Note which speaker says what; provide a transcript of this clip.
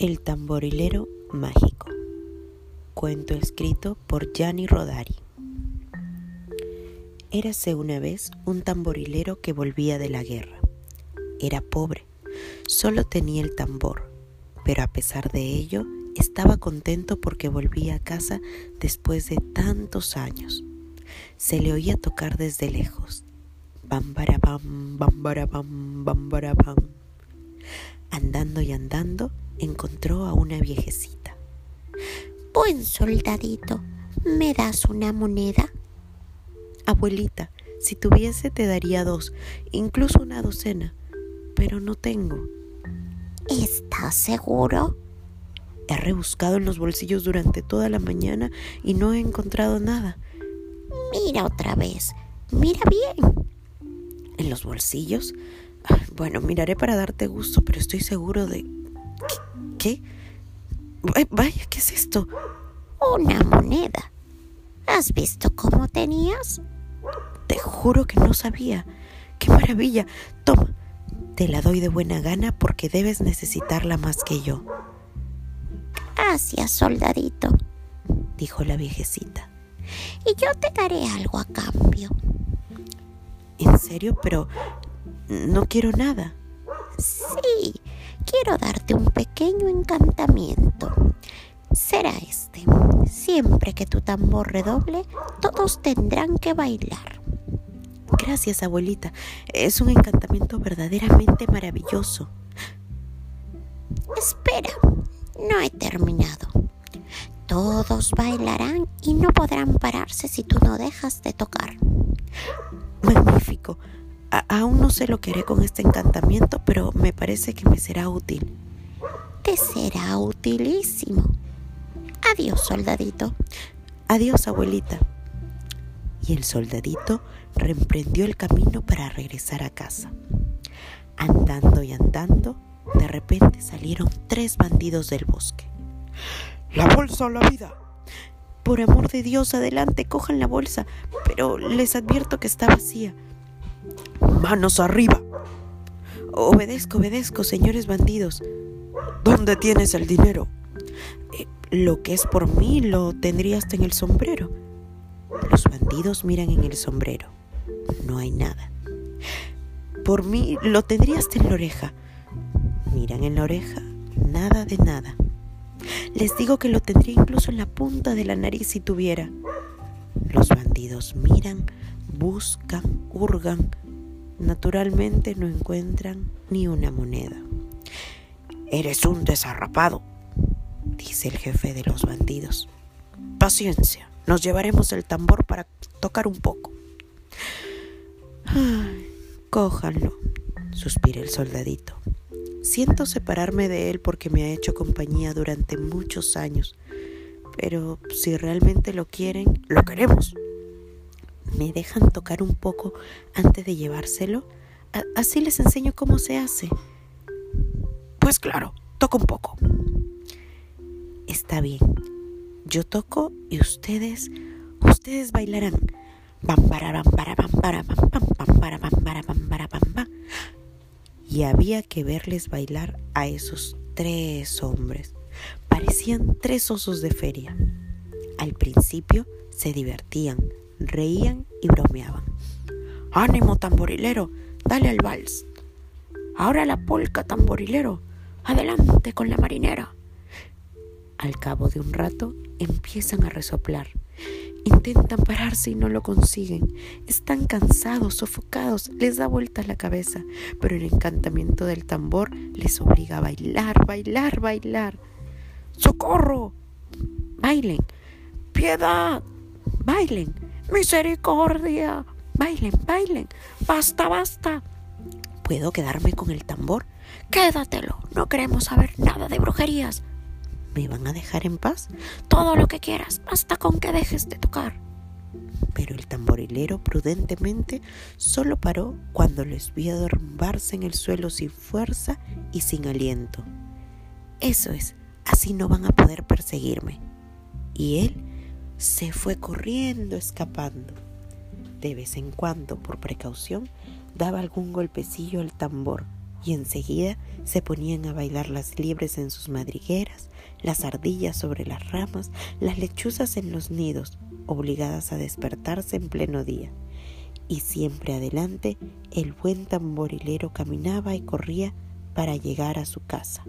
Speaker 1: El tamborilero mágico. Cuento escrito por Gianni Rodari. Érase una vez un tamborilero que volvía de la guerra. Era pobre, solo tenía el tambor, pero a pesar de ello estaba contento porque volvía a casa después de tantos años. Se le oía tocar desde lejos. Bam bam, bam bam, bam bam. Andando y andando, encontró a una viejecita.
Speaker 2: Buen soldadito, ¿me das una moneda?
Speaker 1: Abuelita, si tuviese te daría dos, incluso una docena, pero no tengo.
Speaker 2: ¿Estás seguro?
Speaker 1: He rebuscado en los bolsillos durante toda la mañana y no he encontrado nada.
Speaker 2: Mira otra vez, mira bien.
Speaker 1: ¿En los bolsillos? Bueno, miraré para darte gusto, pero estoy seguro de ¿Qué? Vaya, ¿qué es esto?
Speaker 2: Una moneda. ¿Has visto cómo tenías?
Speaker 1: Te juro que no sabía. ¡Qué maravilla! Toma, te la doy de buena gana porque debes necesitarla más que yo.
Speaker 2: Gracias, soldadito,
Speaker 1: dijo la viejecita.
Speaker 2: Y yo te daré algo a cambio.
Speaker 1: ¿En serio? Pero no quiero nada.
Speaker 2: Quiero darte un pequeño encantamiento. Será este. Siempre que tu tambor redoble, todos tendrán que bailar.
Speaker 1: Gracias, abuelita. Es un encantamiento verdaderamente maravilloso.
Speaker 2: Espera, no he terminado. Todos bailarán y no podrán pararse si tú no dejas de tocar.
Speaker 1: Magnífico aún no sé lo que haré con este encantamiento, pero me parece que me será útil.
Speaker 2: Te será utilísimo. Adiós, soldadito.
Speaker 1: Adiós, abuelita. Y el soldadito reemprendió el camino para regresar a casa. Andando y andando, de repente salieron tres bandidos del bosque.
Speaker 3: ¡La bolsa o la vida!
Speaker 1: Por amor de Dios, adelante, cojan la bolsa, pero les advierto que está vacía.
Speaker 3: Manos arriba.
Speaker 1: Obedezco, obedezco, señores bandidos.
Speaker 3: ¿Dónde tienes el dinero?
Speaker 1: Eh, lo que es por mí lo tendría hasta en el sombrero. Los bandidos miran en el sombrero. No hay nada. Por mí lo tendría hasta en la oreja. Miran en la oreja. Nada de nada. Les digo que lo tendría incluso en la punta de la nariz si tuviera. Los bandidos miran, buscan, hurgan, naturalmente no encuentran ni una moneda.
Speaker 3: Eres un desarrapado,
Speaker 1: dice el jefe de los bandidos.
Speaker 3: Paciencia, nos llevaremos el tambor para tocar un poco.
Speaker 1: Ay, cójanlo, suspira el soldadito. Siento separarme de él porque me ha hecho compañía durante muchos años, pero si realmente lo quieren,
Speaker 3: lo queremos,
Speaker 1: ¿Me dejan tocar un poco antes de llevárselo? así les enseño cómo se hace.
Speaker 3: Pues claro, toco un poco.
Speaker 1: Está bien. Yo toco y ustedes, ustedes bailarán. Y había que verles bailar a esos tres hombres. Parecían tres osos de feria. Al principio se divertían, reían y bromeaban.
Speaker 3: Ánimo, tamborilero, dale al vals. Ahora la polca, tamborilero, adelante con la marinera.
Speaker 1: Al cabo de un rato empiezan a resoplar. Intentan pararse y no lo consiguen. Están cansados, sofocados, les da vueltas la cabeza, pero el encantamiento del tambor les obliga a bailar, bailar, bailar.
Speaker 3: ¡Socorro!
Speaker 1: Bailen.
Speaker 3: ¡Piedad!
Speaker 1: Bailen.
Speaker 3: Misericordia.
Speaker 1: Bailen, bailen.
Speaker 3: Basta, basta.
Speaker 1: ¿Puedo quedarme con el tambor?
Speaker 3: Quédatelo. No queremos saber nada de brujerías.
Speaker 1: ¿Me van a dejar en paz?
Speaker 3: Todo lo que quieras, basta con que dejes de tocar.
Speaker 1: Pero el tamborilero prudentemente solo paró cuando les vio derrumbarse en el suelo sin fuerza y sin aliento. Eso es, así no van a poder perseguirme. Y él se fue corriendo, escapando. De vez en cuando, por precaución, daba algún golpecillo al tambor y enseguida se ponían a bailar las liebres en sus madrigueras, las ardillas sobre las ramas, las lechuzas en los nidos, obligadas a despertarse en pleno día. Y siempre adelante el buen tamborilero caminaba y corría para llegar a su casa.